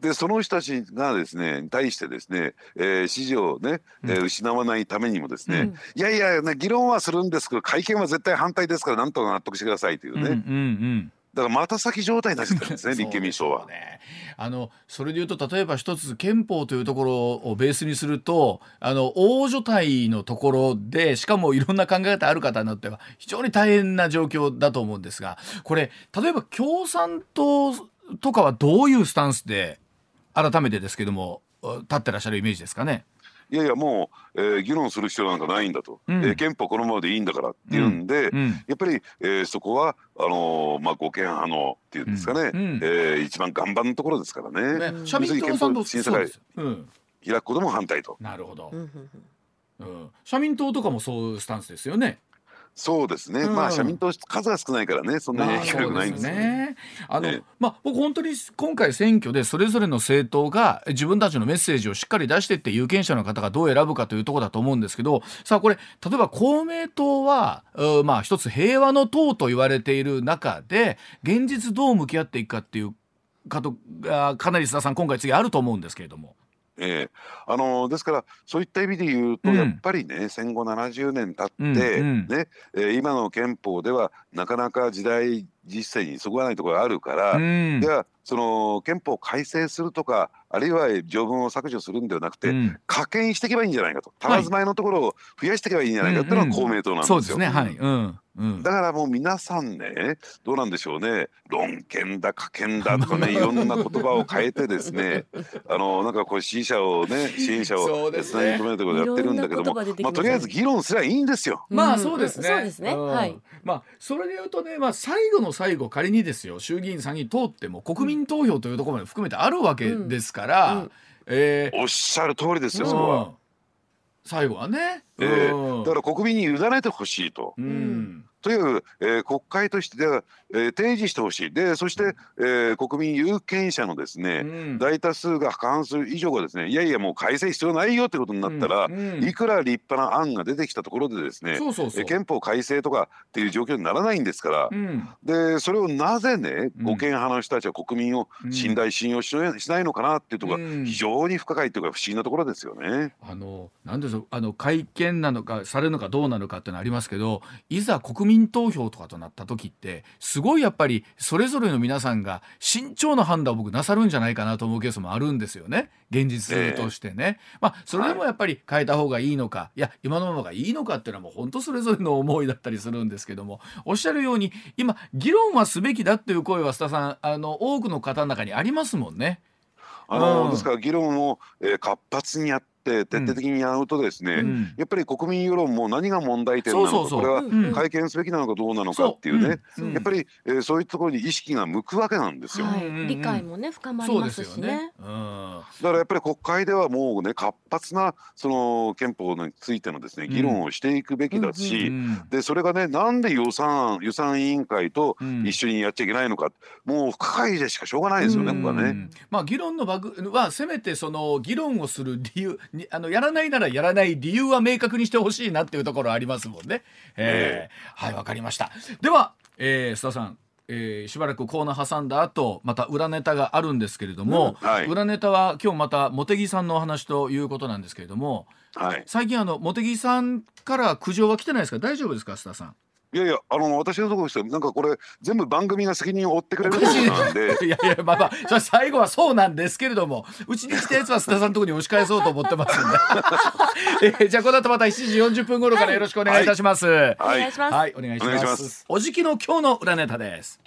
でその人たちがですね対してですね、えー、支持をね、えー、失わないためにもですね、うん、いやいや、ね、議論はするんですけど会見は絶対反対ですからなんとか納得してくださいというね。うんうんうんだからまた先状態になっちゃったんですね 立憲民主党は。ね、あのそれでいうと例えば一つ憲法というところをベースにするとあの大所帯のところでしかもいろんな考え方ある方によっては非常に大変な状況だと思うんですがこれ例えば共産党とかはどういうスタンスで改めてですけども立ってらっしゃるイメージですかね？いやいやもう、えー、議論する必要なんかないんだと、うん、えー、憲法このままでいいんだからっていうんで、うん。うん、やっぱり、えー、そこはあのー、まあ、護憲派のっていうんですかね、うん、えー、一番岩盤のところですからね。ね。社民党さんと審査会開くことも反対と。なるほど、うん、社民党とかもそういうスタンスですよね。そうですね、うん、まあ社民党数が少ないからねそんなに影響力ないんですね。ねあの、ね、まあ僕本当に今回選挙でそれぞれの政党が自分たちのメッセージをしっかり出していって有権者の方がどう選ぶかというところだと思うんですけどさあこれ例えば公明党はまあ一つ平和の党と言われている中で現実どう向き合っていくかっていうかとかなり須田さん今回次あると思うんですけれども。えー、あのですからそういった意味で言うと、うん、やっぱりね戦後70年経って、うんうん、ねえー、今の憲法ではなかなか時代実践にそぐわないところがあるから、うん、ではその憲法改正するとかあるいは条文を削除するんではなくて、うん、加減していけばいいんじゃないかと、たらずまいのところを増やしていけばいいんじゃないかっていうのが公明党なんですよ。そうですね。はい、うん。うん、だからもう皆さんねどうなんでしょうね。論憲だ可憲だとかねいろんな言葉を変えてですね あのなんかこう支持者をね 支援者をですね求めるところでやってるんだけども、まあ、とりあえず議論すりゃいいんですよ。まあそうですね。そうですね。はい。まあそれで言うとね、まあ最後の最後仮にですよ衆議院参議院通っても国民投票というところまで含めてあるわけですから、うんうん、えー、おっしゃる通りですよ、そこは。最後はね、えー、だから国民に委ねてほしいと。うん。という、えー、国会としては、えー、提示してほしい。でそして、えー、国民有権者のですね、うん、大多数が過半数以上がですねいやいやもう改正必要ないよってことになったら、うんうん、いくら立派な案が出てきたところでですね憲法改正とかっていう状況にならないんですから、うん、でそれをなぜね護憲派の人たちは国民を信頼信用しないのかなっていうところが非常に不可解というか不思議なところですよね。あのなんでしょうあの会見なのかされるのかどうなのかっていうのありますけどいざ国民投票とかとなった時ってすごいやっぱりそれぞれの皆さんが慎重な判断を僕なさるんじゃないかなと思うケースもあるんですよね現実としてね。えー、まあそれでもやっぱり変えた方がいいのか、はい、いや今のままがいいのかっていうのはもう本当それぞれの思いだったりするんですけどもおっしゃるように今議論はすべきだっていう声は須田さんあの多くの方の中にありますもんね。あの、うん、ですから議論を、えー、活発にやっって徹底的にやるとですね、うん、やっぱり国民世論も何が問題点なのかこれは会見すべきなのかどうなのかっていうね、うん、やっぱり、えー、そういうところに意識が向くわけなんですよ。はい、理解もね深まりますしね、ね、だからやっぱり国会ではもうね活発なその憲法についてのですね議論をしていくべきだし、でそれがねなんで予算予算委員会と一緒にやっちゃいけないのか、もう不可解でしかしょうがないですよね、ここはね。まあ議論のバグはせめてその議論をする理由にあのやらないならやらない理由は明確にしてほしいなっていうところありますもんね。えー、はいわかりました。では、えー、須田さんえー、しばらくコーナー挟んだ後また裏ネタがあるんですけれども、うんはい、裏ネタは今日また茂木さんのお話ということなんですけれども、はい、最近あの茂木さんから苦情は来てないですか？大丈夫ですか須田さん？いやいやあの私のところしてなんかこれ全部番組が責任を負ってくれることなんで。いやいやまあまあそれ最後はそうなんですけれどもうちに来たやつは須田さんのところに押し返そうと思ってますんで。えー、じゃあこの後また7時40分頃からよろしくお願いいたします、はい、お願いします。はいお願いします。おじきの今日の裏ネタです。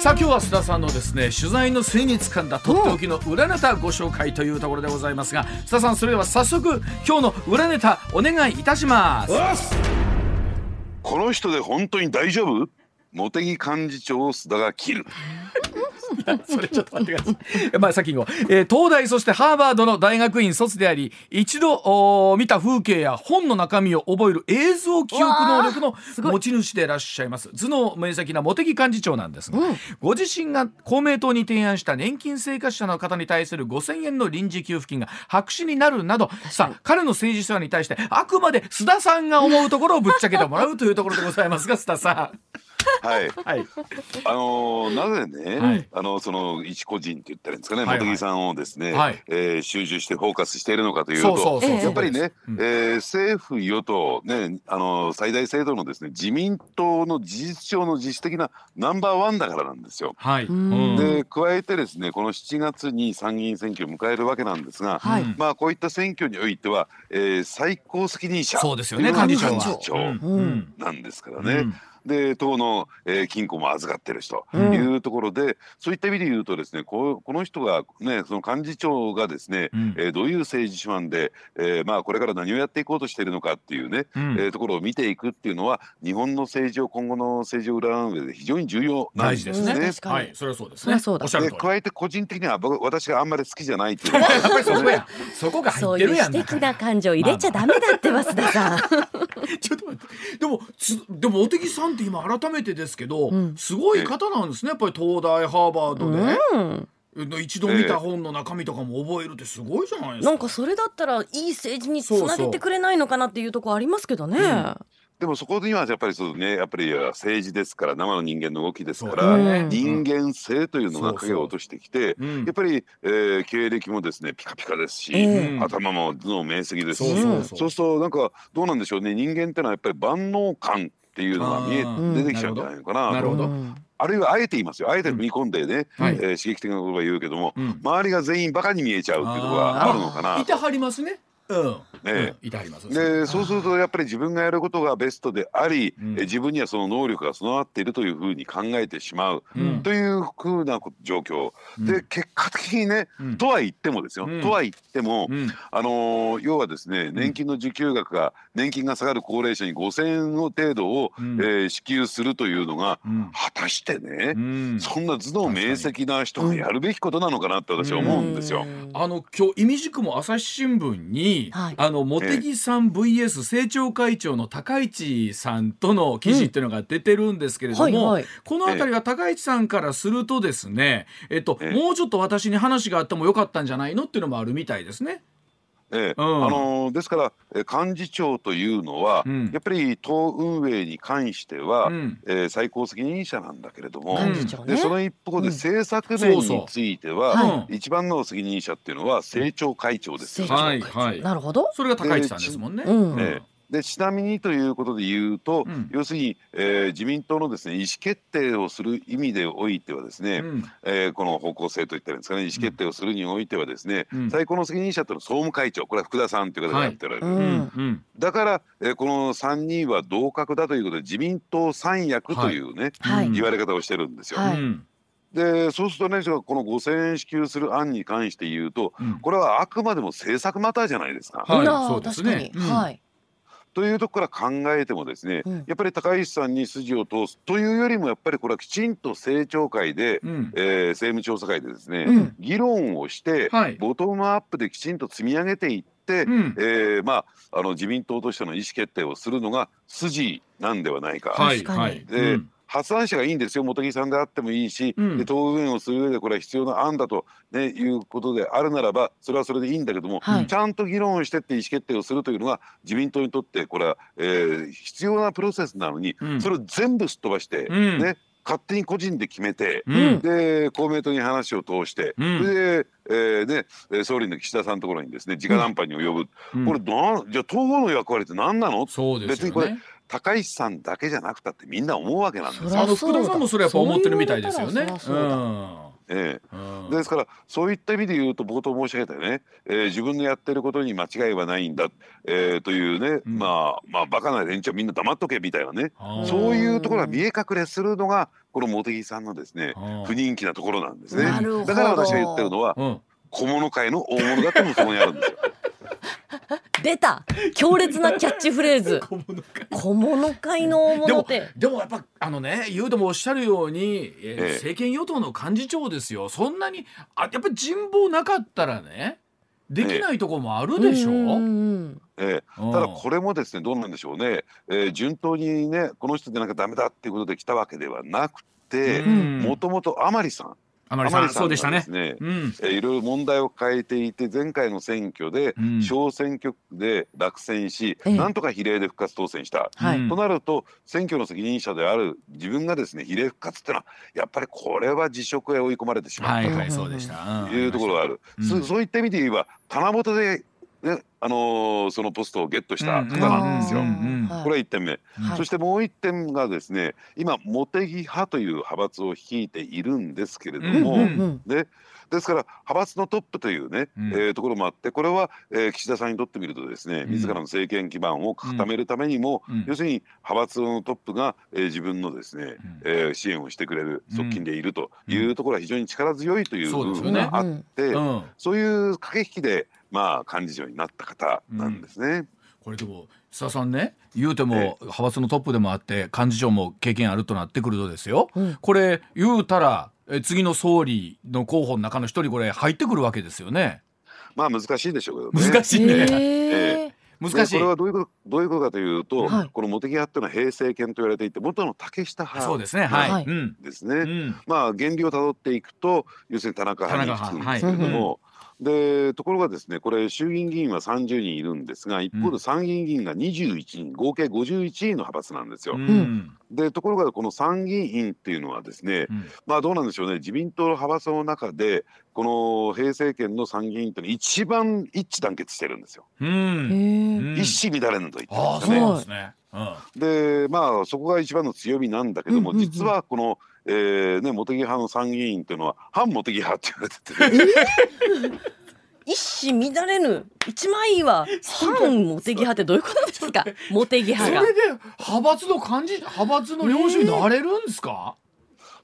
さあ今日は須田さんのですね取材の末に掴んだとっておきの裏ネタご紹介というところでございますが須田さんそれでは早速今日の裏ネタお願いいたしますこの人で本当に大丈夫？茂木幹事長を須田が切る。それちょっと待ってください。まあ、先にえー、東大そしてハーバードの大学院卒であり一度見た風景や本の中身を覚える映像記憶能力の持ち主でいらっしゃいます。頭脳明晰な茂木幹事長なんですが、うん、ご自身が公明党に提案した年金生活者の方に対する5000円の臨時給付金が白紙になるなどさあ彼の政治手腕に対してあくまで須田さんが思うところをぶっちゃけてもらうというところでございますが須田さん。はい。はい。あのなぜね、はい、あのその一個人って言ったらいいんですかね、はいはい、茂木さんをですね、はい、えー、集中してフォーカスしているのかというと、やっぱりね、うん、えー、政府与党ね、あの最大制度のですね自民党の事実上の実質的なナンバーワンだからなんですよ。はい。で加えてですね、この7月に参議院選挙を迎えるわけなんですが、はい、まあこういった選挙においては、えー、最高責任者そうですよね幹事長なんですからね。うんで党の、えー、金庫も預かってる人というところで、うん、そういった意味で言うとですねここの人がねその幹事長がですね、うん、えー、どういう政治手腕で、えー、まあこれから何をやっていこうとしているのかっていうね、うん、えー、ところを見ていくっていうのは日本の政治を今後の政治を占う上で非常に重要なんですね。ねはい、それはそうですね。そうで加えて個人的には僕私があんまり好きじゃないっていうのは、やっぱりそこやそこが入ってるやん。そういう素敵な感情入れちゃダメだって増田さん。ちょっと待ってでもつでもおてぎさんって今改めてですけど、うん、すごい方なんですねやっぱり東大ハーバードで。うん一度見た本の中身とかも覚えるってすごいじゃないですか。なんかそれだったらいい政治につなげてくれないのかなっていうところありますけどね。そうそうでもそこにはやっぱりそうねやっぱり政治ですから生の人間の動きですから、ね、人間性というのが影を落としてきて、やっぱり、えー、経歴もですねピカピカですし、頭も頭脳明晰ですし、そうするとなんかどうなんでしょうね人間ってのはやっぱり万能感っていうのが見え出てきちゃうんじゃないのかな。なるほど。あるいはあえて言いますよ。あえて踏み込んでね、うん。はい、えー、刺激的な言葉言うけども、うん、周りが全員バカに見えちゃうっていうことがあるのかな。いてはりますね。ね、いたりますでそうするとやっぱり自分がやることがベストであり、うん、え自分にはその能力が備わっているというふうに考えてしまう、うん、というふうな状況、うん、で結果的にね、とは言ってもですよ、とは言っても、あのー、要はですね年金の受給額が年金が下がる高齢者に5,000円の程度を、うん、えー、支給するというのが、果たしてね、そんな頭脳明晰な人がやるべきことなのかなって私は思うんですよ。あの今日意味軸も朝日新聞にはい、あの茂木さん VS 政調会長の高市さんとの記事っていうのが出てるんですけれども、うんはいはい、この辺りは高市さんからするとですね、えっと、もうちょっと私に話があってもよかったんじゃないのっていうのもあるみたいですね。ええ、うん、あのですから幹事長というのは、うん、やっぱり党運営に関しては、うん、えー、最高責任者なんだけれども、ね、でその一方で政策面については、そうそう。一番の責任者っていうのは政調会長ですよ、はいはい、なるほど。それが高市さんですもんね。ええでちなみにということで言うと、うん、要するに、えー、自民党のですね意思決定をする意味でおいてはですね、うん、えー、この方向性といったらいいんですかね意思決定をするにおいてはですね、うん、最高の責任者というのは総務会長これは福田さんという方がやっておられる、はい、だから、えー、この3人は同格だということで自民党三役というね、はい、言われ方をしてるんですよ。はい。でそうするとねこの5,000円支給する案に関して言うと、うん、これはあくまでも政策マターじゃないですか。はい、そうですね。はい。というところから考えてもですね、うん、やっぱり高市さんに筋を通すというよりもやっぱりこれはきちんと政調会で、うん、えー、政務調査会でですね、うん、議論をして、はい、ボトムアップできちんと積み上げていって、うん、えー、まあ、あの自民党としての意思決定をするのが筋なんではないか。はい、はい、で、うん発案者がいいんですよ。茂木さんであってもいいし、うん、で党運営をする上でこれは必要な案だと、ね、いうことであるならばそれはそれでいいんだけども、はい、ちゃんと議論をしてって意思決定をするというのが自民党にとってこれは、えー、必要なプロセスなのに、うん、それを全部すっ飛ばして、ね勝手に個人で決めて、うん。で公明党に話を通して、うん。で、えーねえー総理の岸田さんのところにですね直談判に及ぶ、うん。これなんじゃあ統合の役割って何なの？そうです別にこれ高市さんだけじゃなくたってみんな思うわけなんですよ。あの福田さんもそれやっぱ思ってるみたいですよね。そう言われたらそりゃえうん。ですからそういった意味で言うと冒頭申し上げたよね、えー自分のやってることに間違いはないんだ、えーというね、うん。まあまあバカな連中はみんな黙っとけみたいなね。そういうところが見え隠れするのがこの茂木さんのですね不人気なところなんですね。だから私が言ってるのはうん。小物界の大物だってもそこにあるんですよ。出た強烈なキャッチフレーズ。小物か小物界の大でも物って。でもやっぱあのね言うともおっしゃるように、えーええ。政権与党の幹事長ですよ。そんなにあやっぱり人望なかったらねできないとこもあるでしょ、うんうんうん。ええ。うん。ただこれもですねどうなんでしょうね、えー順当にねこの人でなんかダメだっていうことで来たわけではなくてうん。もともと甘利さんあまりさんそうでしたね。うん。えーいろいろ問題を変えていて前回の選挙でうん。小選挙区で落選し、ええ。なんとか比例で復活当選した。はい。うん。となると選挙の責任者である自分がですね比例復活ってのはやっぱりこれは辞職へ追い込まれてしまったはいはいそうでした、というところがある、うん。そそういった意味で言えば棚本で、ねあのーそのポストをゲットした方なんですよ。これは1点目、はい。そしてもう1点がですね今茂木派という派閥を率いているんですけれども、ね、ですから派閥のトップというね、うん。えーところもあってこれは、えー岸田さんにとってみるとですねうん。自らの政権基盤を固めるためにも、うん。要するに派閥のトップが、えー自分のですね、うん。えー支援をしてくれるうん。側近でいるというところは非常に力強いという部分があって、うん。そういう駆け引きで、まあ、幹事長になった方なんですね。これでも須田さんね言うてえも派閥のトップでもあって幹事長も経験あるとなってくるとですよ、うん。これ言うたらえ次の総理の候補の中の一人これ入ってくるわけですよね。まあ難しいでしょうけどね。難しいね、へー。難しい。でこれはどういうことどういうことかというと、はい。この茂木派っていうのは平成権と言われていて元の竹下派そうですね。はい、ですね。うん。まあ原理をたどっていくと要するに田中派に田中行くんですけれども、でところがですねこれ衆議院議員は30人いるんですが一方で参議院議員が21人合計51人の派閥なんですよ。うん。でところがこの参議院っていうのはですねうん。まあどうなんでしょうね。自民党の派閥の中でこの平成権の参議院っていうのは一番一致団結してるんですよ。うん。一糸乱れぬと言ってますかね。ですね、うん。でまあそこが一番の強みなんだけども、うんうんうん。実はこの、えーね、茂木派の参議院っていうのは反茂木派って言われてて、一糸乱れぬ。一枚岩。反茂木派ってどういうことですか茂木派がそれで派閥の幹事派閥の領主になれるんですか、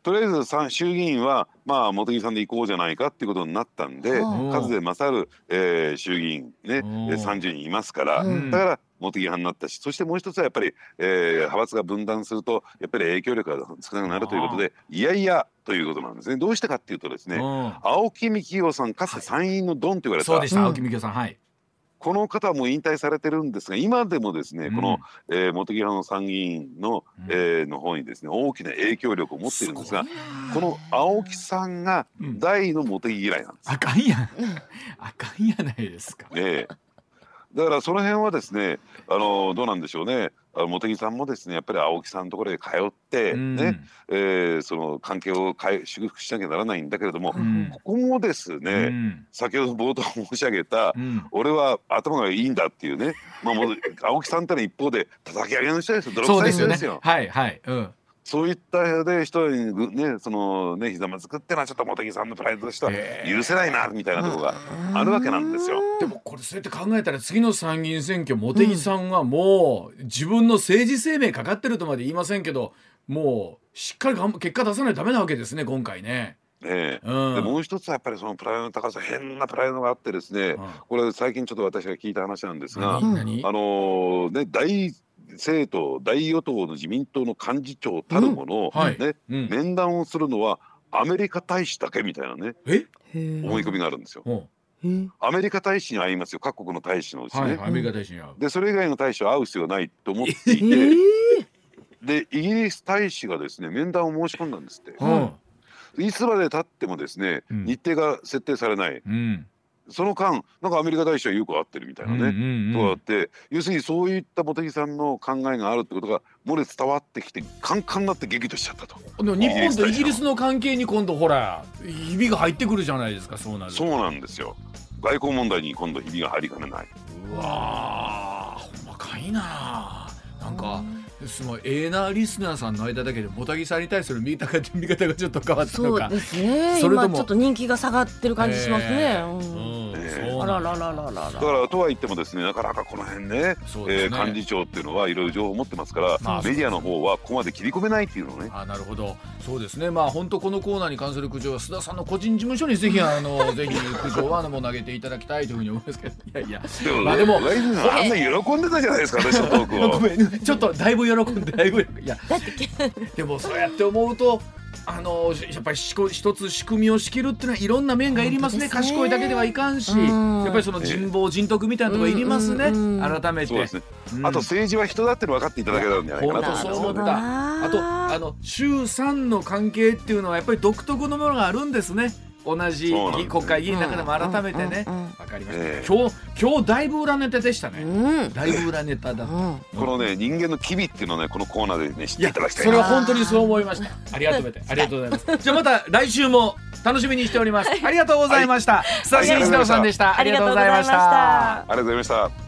とりあえずさ衆議院はまあ茂木さんで行こうじゃないかっていうことになったんで、はあ数で勝る、えー衆議院ね、えうんー30人いますから、うん。だから茂木派になったしそしてもう一つはやっぱり、えー派閥が分断するとやっぱり影響力が少なくなるということでい。やいやということなんですね。どうしてかっていうとですね、うん。青木幹雄さんかつて参院のドンと言われた、そうでした、うん青木美京さんはいこの方はもう引退されてるんですが今でもですね、うん。この、えー、茂木派の参議院の、うん。えーの方にですね大きな影響力を持っているんですがこの青木さんがうん。大の茂木嫌いなんです。あかんやん。あかんやないですか。ええだからその辺はですねあのどうなんでしょうね。茂木さんもですねやっぱり青木さんのところへ通って、うん。ねえーその関係を変え祝福しなきゃならないんだけれども、うん。ここもですね、うん。先ほど冒頭申し上げた、うん俺は頭がいいんだっていうね、まあ、もう青木さんってのは一方で叩き上げの人ですよ泥臭いですよ。はいはいうんそういったで人にぐねそのねひざまずくってのはちょっと茂木さんのプライドとしては許せないなみたいなところがあるわけなんですよ。でもこれそうやって考えたら次の参議院選挙茂木さんはもう自分の政治生命かかってるとまで言いませんけどもうしっかり結果出さないとダメなわけですね今回ね。ええ。うん。でもう一つはやっぱりそのプライドの高さ変なプライドがあってですね、うん。これ最近ちょっと私が聞いた話なんですが、何？何？あのね大政党大与党の自民党の幹事長たるもの、はいねうん面談をするのはアメリカ大使だけみたいなねえ思い込みがあるんですよ。うんアメリカ大使に会いますよ各国の大使のうちね。はいアメリカ大使に会う。でそれ以外の大使は会う必要がないと思っていて、でイギリス大使がですね面談を申し込んだんですって。うんいつまで経ってもですね、うん日程が設定されない。うんその間なんかアメリカ大使はよく会ってるみたいなね、うんうんうん、そうやって要するにそういった茂木さんの考えがあるってことが漏れ伝わってきてカンカンになって激怒しちゃったと。日本とイギリスの関係に今度ほらひびが入ってくるじゃないですかそうなるそうなんですよ。外交問題に今度ひびが入りかねない。うわ細かいななんか、すごい。ええなリスナーさんの間だけで茂木さんに対する見方が見方がちょっと変わったのか。そうですね。それともちょっと人気が下がってる感じしますね、えー、うんあらららららだからとは言ってもですねなかなかこの辺ねね、えー、幹事長っていうのはいろいろ情報を持ってますから、まあ、メディアの方はここまで切り込めないっていうのね。あなるほど。そうですね。まあ本当このコーナーに関する苦情は須田さんの個人事務所にぜひあの ぜひ苦情はもう投げていただきたいというふうに思いますけど。いやいや。でも、まあ、でもあんな喜んでたじゃないですか私のトークを。ちょっとだいぶ喜んでだいぶいやでもそうやって思うとあのやっぱり一つ仕組みを仕切るっていうのはいろんな面がいりますね、ね、賢いだけではいかんし、やっぱりその人望人徳みたいなところいりますね、改めて、ね。うん、あと政治は人だっての分かっていただけたんじゃないかなと思います。あとあの衆参の関係っていうのはやっぱり独特のものがあるんですね同じ国会議員の中でも改めてね、わかりました、えー、今日今日だいぶ裏ネタでしたね、うん、だいぶ裏ネタだ、うん、このね人間の機微っていうのをねこのコーナーでね知っていただきたいそれは本当にそう思いました。ありがとうありがとうございます。じゃあまた来週も楽しみにしております。ありがとうございました、はい、久しぶりさんでした。ありがとうございました。ありがとうございました